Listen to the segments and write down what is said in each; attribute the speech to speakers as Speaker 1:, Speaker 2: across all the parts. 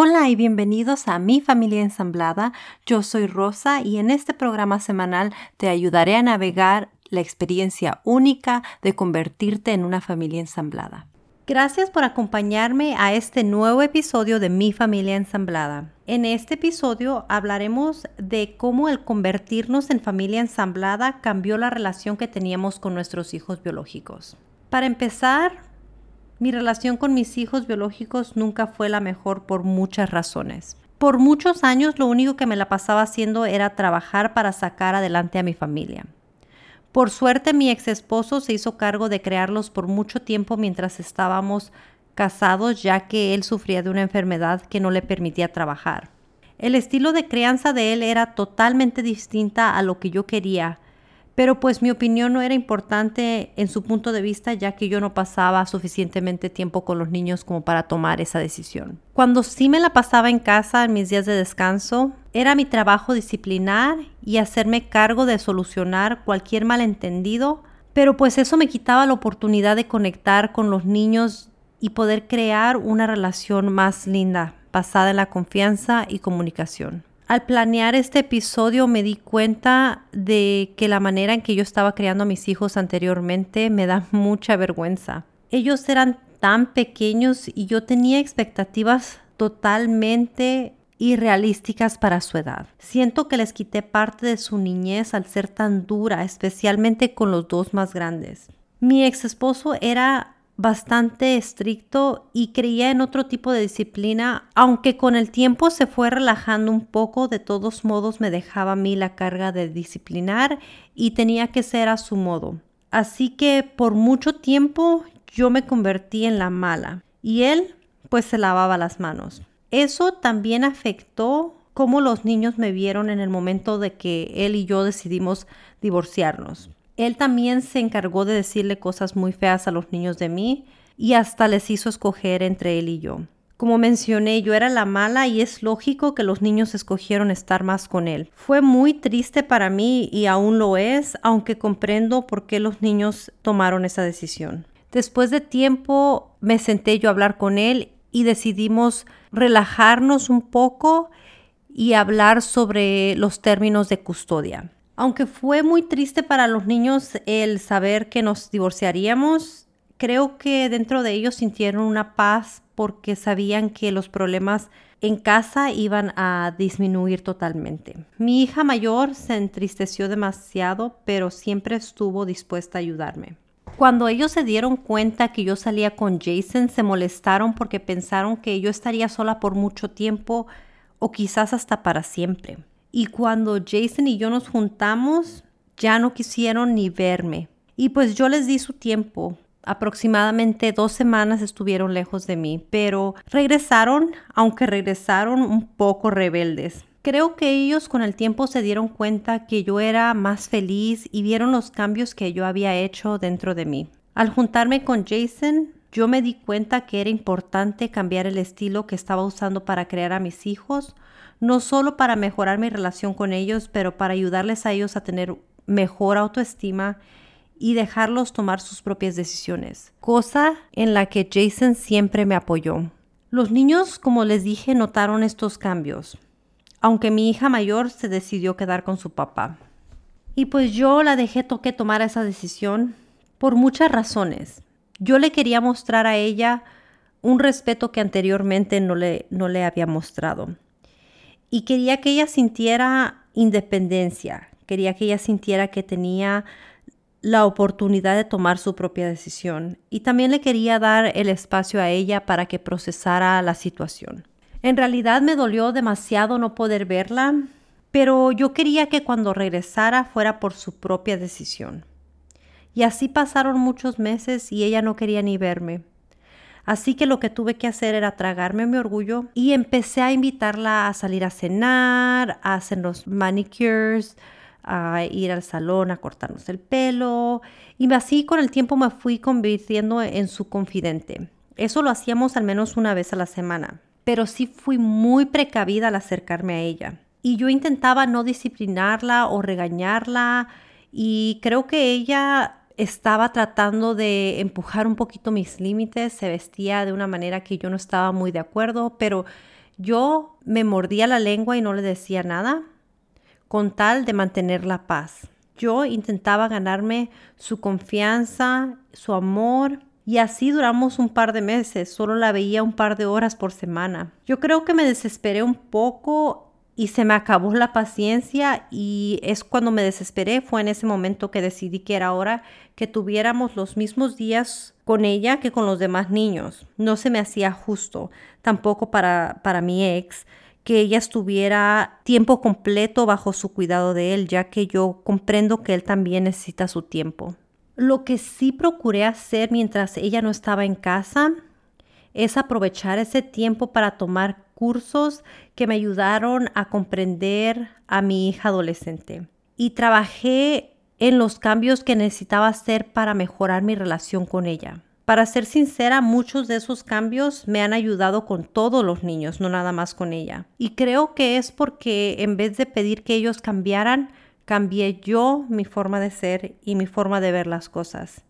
Speaker 1: Hola y bienvenidos a Mi Familia Ensamblada. Yo soy Rosa y en este programa semanal te ayudaré a navegar la experiencia única de convertirte en una familia ensamblada. Gracias por acompañarme a este nuevo episodio de Mi Familia Ensamblada. En este episodio hablaremos de cómo el convertirnos en familia ensamblada cambió la relación que teníamos con nuestros hijos biológicos. Para empezar, mi relación con mis hijos biológicos nunca fue la mejor por muchas razones. Por muchos años lo único que me la pasaba haciendo era trabajar para sacar adelante a mi familia. Por suerte mi ex esposo se hizo cargo de crearlos por mucho tiempo mientras estábamos casados ya que él sufría de una enfermedad que no le permitía trabajar. El estilo de crianza de él era totalmente distinta a lo que yo quería pero pues mi opinión no era importante en su punto de vista ya que yo no pasaba suficientemente tiempo con los niños como para tomar esa decisión. Cuando sí me la pasaba en casa en mis días de descanso, era mi trabajo disciplinar y hacerme cargo de solucionar cualquier malentendido, pero pues eso me quitaba la oportunidad de conectar con los niños y poder crear una relación más linda, basada en la confianza y comunicación. Al planear este episodio me di cuenta de que la manera en que yo estaba criando a mis hijos anteriormente me da mucha vergüenza. Ellos eran tan pequeños y yo tenía expectativas totalmente irrealísticas para su edad. Siento que les quité parte de su niñez al ser tan dura, especialmente con los dos más grandes. Mi ex esposo era bastante estricto y creía en otro tipo de disciplina, aunque con el tiempo se fue relajando un poco, de todos modos me dejaba a mí la carga de disciplinar y tenía que ser a su modo. Así que por mucho tiempo yo me convertí en la mala y él pues se lavaba las manos. Eso también afectó cómo los niños me vieron en el momento de que él y yo decidimos divorciarnos. Él también se encargó de decirle cosas muy feas a los niños de mí y hasta les hizo escoger entre él y yo. Como mencioné, yo era la mala y es lógico que los niños escogieron estar más con él. Fue muy triste para mí y aún lo es, aunque comprendo por qué los niños tomaron esa decisión. Después de tiempo me senté yo a hablar con él y decidimos relajarnos un poco y hablar sobre los términos de custodia. Aunque fue muy triste para los niños el saber que nos divorciaríamos, creo que dentro de ellos sintieron una paz porque sabían que los problemas en casa iban a disminuir totalmente. Mi hija mayor se entristeció demasiado, pero siempre estuvo dispuesta a ayudarme. Cuando ellos se dieron cuenta que yo salía con Jason, se molestaron porque pensaron que yo estaría sola por mucho tiempo o quizás hasta para siempre. Y cuando Jason y yo nos juntamos, ya no quisieron ni verme. Y pues yo les di su tiempo. Aproximadamente dos semanas estuvieron lejos de mí, pero regresaron, aunque regresaron un poco rebeldes. Creo que ellos con el tiempo se dieron cuenta que yo era más feliz y vieron los cambios que yo había hecho dentro de mí. Al juntarme con Jason, yo me di cuenta que era importante cambiar el estilo que estaba usando para crear a mis hijos no solo para mejorar mi relación con ellos, pero para ayudarles a ellos a tener mejor autoestima y dejarlos tomar sus propias decisiones, cosa en la que Jason siempre me apoyó. Los niños, como les dije, notaron estos cambios, aunque mi hija mayor se decidió quedar con su papá. Y pues yo la dejé que tomar esa decisión por muchas razones. Yo le quería mostrar a ella un respeto que anteriormente no le, no le había mostrado y quería que ella sintiera independencia, quería que ella sintiera que tenía la oportunidad de tomar su propia decisión y también le quería dar el espacio a ella para que procesara la situación. En realidad me dolió demasiado no poder verla, pero yo quería que cuando regresara fuera por su propia decisión. Y así pasaron muchos meses y ella no quería ni verme. Así que lo que tuve que hacer era tragarme mi orgullo y empecé a invitarla a salir a cenar, a hacer los manicures, a ir al salón a cortarnos el pelo. Y así con el tiempo me fui convirtiendo en su confidente. Eso lo hacíamos al menos una vez a la semana, pero sí fui muy precavida al acercarme a ella. Y yo intentaba no disciplinarla o regañarla y creo que ella estaba tratando de empujar un poquito mis límites, se vestía de una manera que yo no estaba muy de acuerdo, pero Yo me mordía la lengua y no le decía nada, con tal de mantener la paz. Yo intentaba ganarme su confianza, su amor, y así duramos un par de meses. Solo la veía un par de horas por semana. Yo creo que me desesperé un poco y se me acabó la paciencia y es cuando me desesperé, fue en ese momento que decidí que era hora que tuviéramos los mismos días con ella que con los demás niños. No se me hacía justo, tampoco para, para mi ex, que ella estuviera tiempo completo bajo su cuidado de él, ya que yo comprendo que él también necesita su tiempo. Lo que sí procuré hacer mientras ella no estaba en casa es aprovechar ese tiempo para tomar cursos que me ayudaron a comprender a mi hija adolescente. Y trabajé en los cambios que necesitaba hacer para mejorar mi relación con ella. Para ser sincera, muchos de esos cambios me han ayudado con todos los niños, no nada más con ella. Y creo que es porque en vez de pedir que ellos cambiaran, cambié yo mi forma de ser y mi forma de ver las cosas.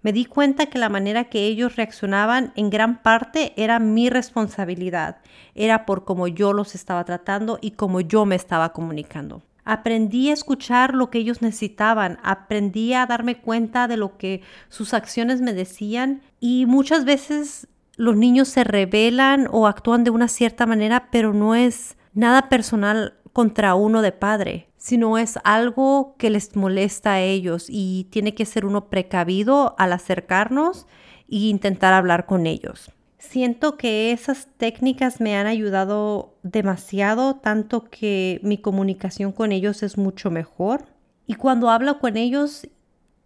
Speaker 1: Me di cuenta que la manera que ellos reaccionaban en gran parte era mi responsabilidad, era por cómo yo los estaba tratando y cómo yo me estaba comunicando. Aprendí a escuchar lo que ellos necesitaban, aprendí a darme cuenta de lo que sus acciones me decían. Y muchas veces los niños se rebelan o actúan de una cierta manera, pero no es nada personal contra uno de padre sino es algo que les molesta a ellos y tiene que ser uno precavido al acercarnos e intentar hablar con ellos. Siento que esas técnicas me han ayudado demasiado, tanto que mi comunicación con ellos es mucho mejor. Y cuando hablo con ellos,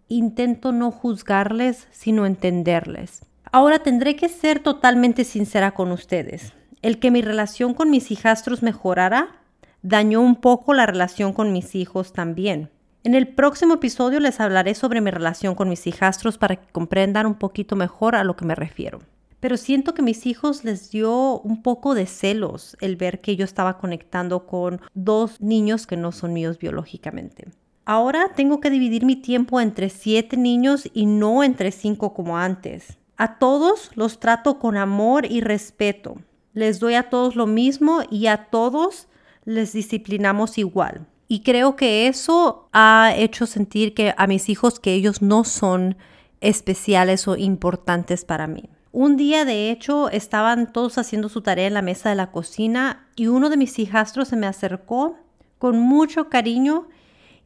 Speaker 1: intento no juzgarles, sino entenderles. Ahora tendré que ser totalmente sincera con ustedes. El que mi relación con mis hijastros mejorara dañó un poco la relación con mis hijos también. En el próximo episodio les hablaré sobre mi relación con mis hijastros para que comprendan un poquito mejor a lo que me refiero. Pero siento que mis hijos les dio un poco de celos el ver que yo estaba conectando con dos niños que no son míos biológicamente. Ahora tengo que dividir mi tiempo entre siete niños y no entre cinco como antes. A todos los trato con amor y respeto. Les doy a todos lo mismo y a todos les disciplinamos igual. Y creo que eso ha hecho sentir que a mis hijos que ellos no son especiales o importantes para mí. Un día, de hecho, estaban todos haciendo su tarea en la mesa de la cocina y uno de mis hijastros se me acercó con mucho cariño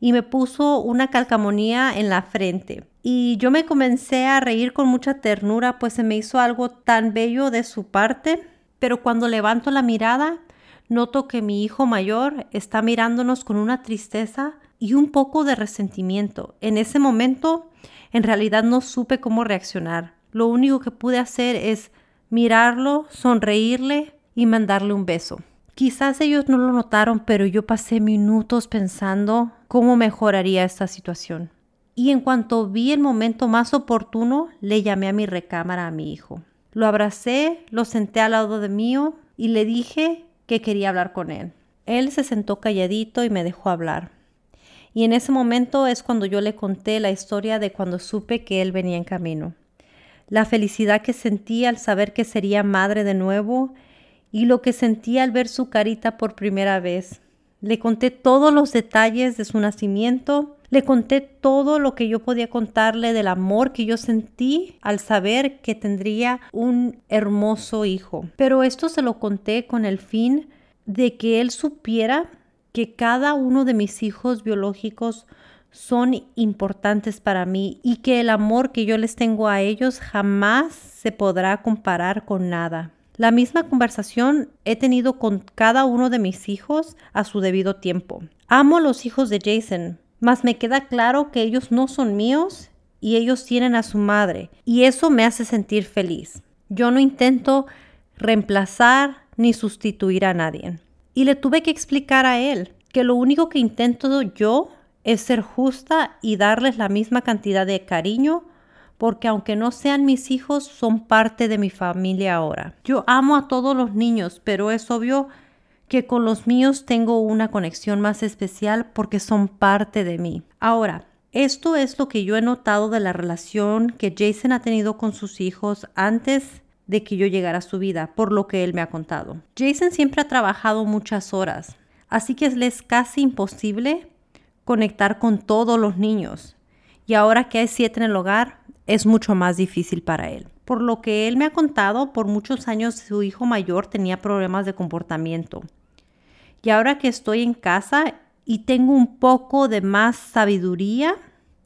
Speaker 1: y me puso una calcamonía en la frente. Y yo me comencé a reír con mucha ternura, pues se me hizo algo tan bello de su parte. Pero cuando levanto la mirada, noto que mi hijo mayor está mirándonos con una tristeza y un poco de resentimiento. En ese momento, en realidad no supe cómo reaccionar. Lo único que pude hacer es mirarlo, sonreírle y mandarle un beso. Quizás ellos no lo notaron, pero yo pasé minutos pensando cómo mejoraría esta situación. Y en cuanto vi el momento más oportuno, le llamé a mi recámara a mi hijo. Lo abracé, lo senté al lado de mío y le dije que quería hablar con él. Él se sentó calladito y me dejó hablar. Y en ese momento es cuando yo le conté la historia de cuando supe que él venía en camino. La felicidad que sentí al saber que sería madre de nuevo y lo que sentí al ver su carita por primera vez. Le conté todos los detalles de su nacimiento, le conté todo lo que yo podía contarle del amor que yo sentí al saber que tendría un hermoso hijo. Pero esto se lo conté con el fin de que él supiera que cada uno de mis hijos biológicos son importantes para mí y que el amor que yo les tengo a ellos jamás se podrá comparar con nada. La misma conversación he tenido con cada uno de mis hijos a su debido tiempo. Amo a los hijos de Jason, mas me queda claro que ellos no son míos y ellos tienen a su madre, y eso me hace sentir feliz. Yo no intento reemplazar ni sustituir a nadie. Y le tuve que explicar a él que lo único que intento yo es ser justa y darles la misma cantidad de cariño, porque aunque no sean mis hijos, son parte de mi familia ahora. Yo amo a todos los niños, pero es obvio que con los míos tengo una conexión más especial porque son parte de mí. Ahora, esto es lo que yo he notado de la relación que Jason ha tenido con sus hijos antes de que yo llegara a su vida, por lo que él me ha contado. Jason siempre ha trabajado muchas horas, así que es casi imposible conectar con todos los niños. Y ahora que hay siete en el hogar, es mucho más difícil para él. Por lo que él me ha contado, por muchos años su hijo mayor tenía problemas de comportamiento. Y ahora que estoy en casa y tengo un poco de más sabiduría,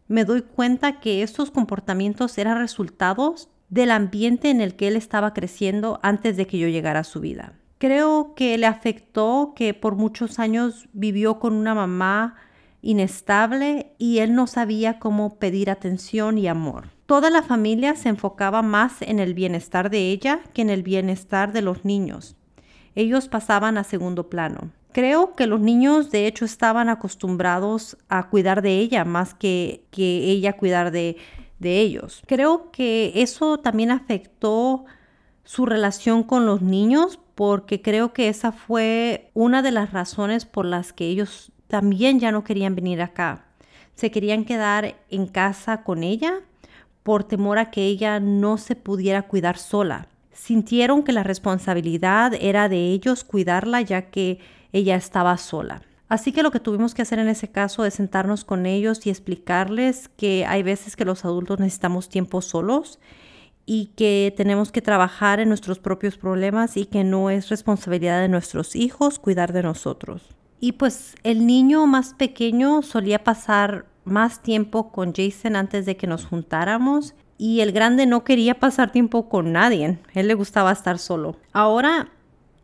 Speaker 1: me doy cuenta que estos comportamientos eran resultados del ambiente en el que él estaba creciendo antes de que yo llegara a su vida. Creo que le afectó que por muchos años vivió con una mamá inestable y él no sabía cómo pedir atención y amor. Toda la familia se enfocaba más en el bienestar de ella que en el bienestar de los niños. Ellos pasaban a segundo plano. Creo que los niños de hecho estaban acostumbrados a cuidar de ella más que, que ella cuidar de, de ellos. Creo que eso también afectó su relación con los niños porque creo que esa fue una de las razones por las que ellos también ya no querían venir acá. Se querían quedar en casa con ella por temor a que ella no se pudiera cuidar sola. Sintieron que la responsabilidad era de ellos cuidarla ya que ella estaba sola. Así que lo que tuvimos que hacer en ese caso es sentarnos con ellos y explicarles que hay veces que los adultos necesitamos tiempo solos y que tenemos que trabajar en nuestros propios problemas y que no es responsabilidad de nuestros hijos cuidar de nosotros. Y pues el niño más pequeño solía pasar más tiempo con Jason antes de que nos juntáramos y el grande no quería pasar tiempo con nadie, él le gustaba estar solo. Ahora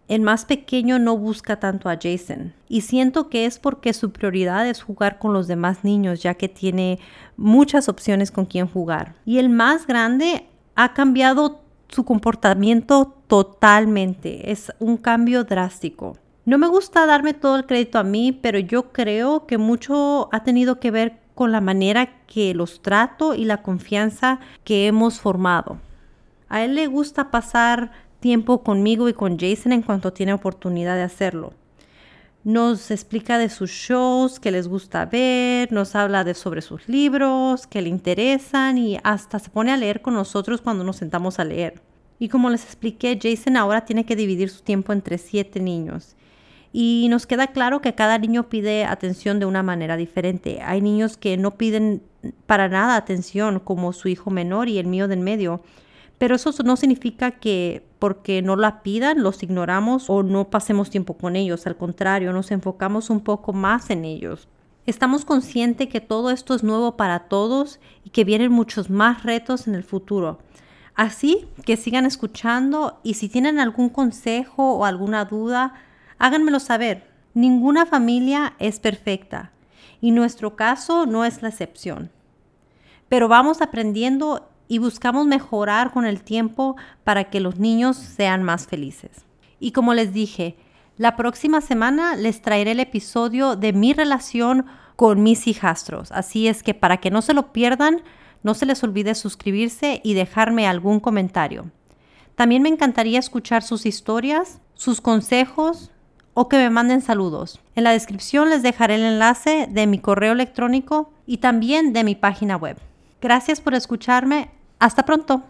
Speaker 1: el más pequeño no busca tanto a Jason y siento que es porque su prioridad es jugar con los demás niños ya que tiene muchas opciones con quien jugar. Y el más grande ha cambiado su comportamiento totalmente. Es un cambio drástico. No me gusta darme todo el crédito a mí, pero yo creo que mucho ha tenido que ver con la manera que los trato y la confianza que hemos formado. A él le gusta pasar tiempo conmigo y con Jason en cuanto tiene oportunidad de hacerlo. Nos explica de sus shows que les gusta ver, nos habla de sobre sus libros que le interesan y hasta se pone a leer con nosotros cuando nos sentamos a leer. Y como les expliqué, Jason ahora tiene que dividir su tiempo entre siete niños. Y nos queda claro que cada niño pide atención de una manera diferente. Hay niños que no piden para nada atención, como su hijo menor y el mío del medio. Pero eso no significa que porque no la pidan los ignoramos o no pasemos tiempo con ellos. Al contrario, nos enfocamos un poco más en ellos. Estamos conscientes que todo esto es nuevo para todos y que vienen muchos más retos en el futuro. Así que sigan escuchando y si tienen algún consejo o alguna duda, háganmelo saber. Ninguna familia es perfecta y nuestro caso no es la excepción. Pero vamos aprendiendo y buscamos mejorar con el tiempo para que los niños sean más felices. Y como les dije, la próxima semana les traeré el episodio de mi relación con mis hijastros. Así es que para que no se lo pierdan, no se les olvide suscribirse y dejarme algún comentario. También me encantaría escuchar sus historias, sus consejos o que me manden saludos. En la descripción les dejaré el enlace de mi correo electrónico y también de mi página web. Gracias por escucharme. Hasta pronto.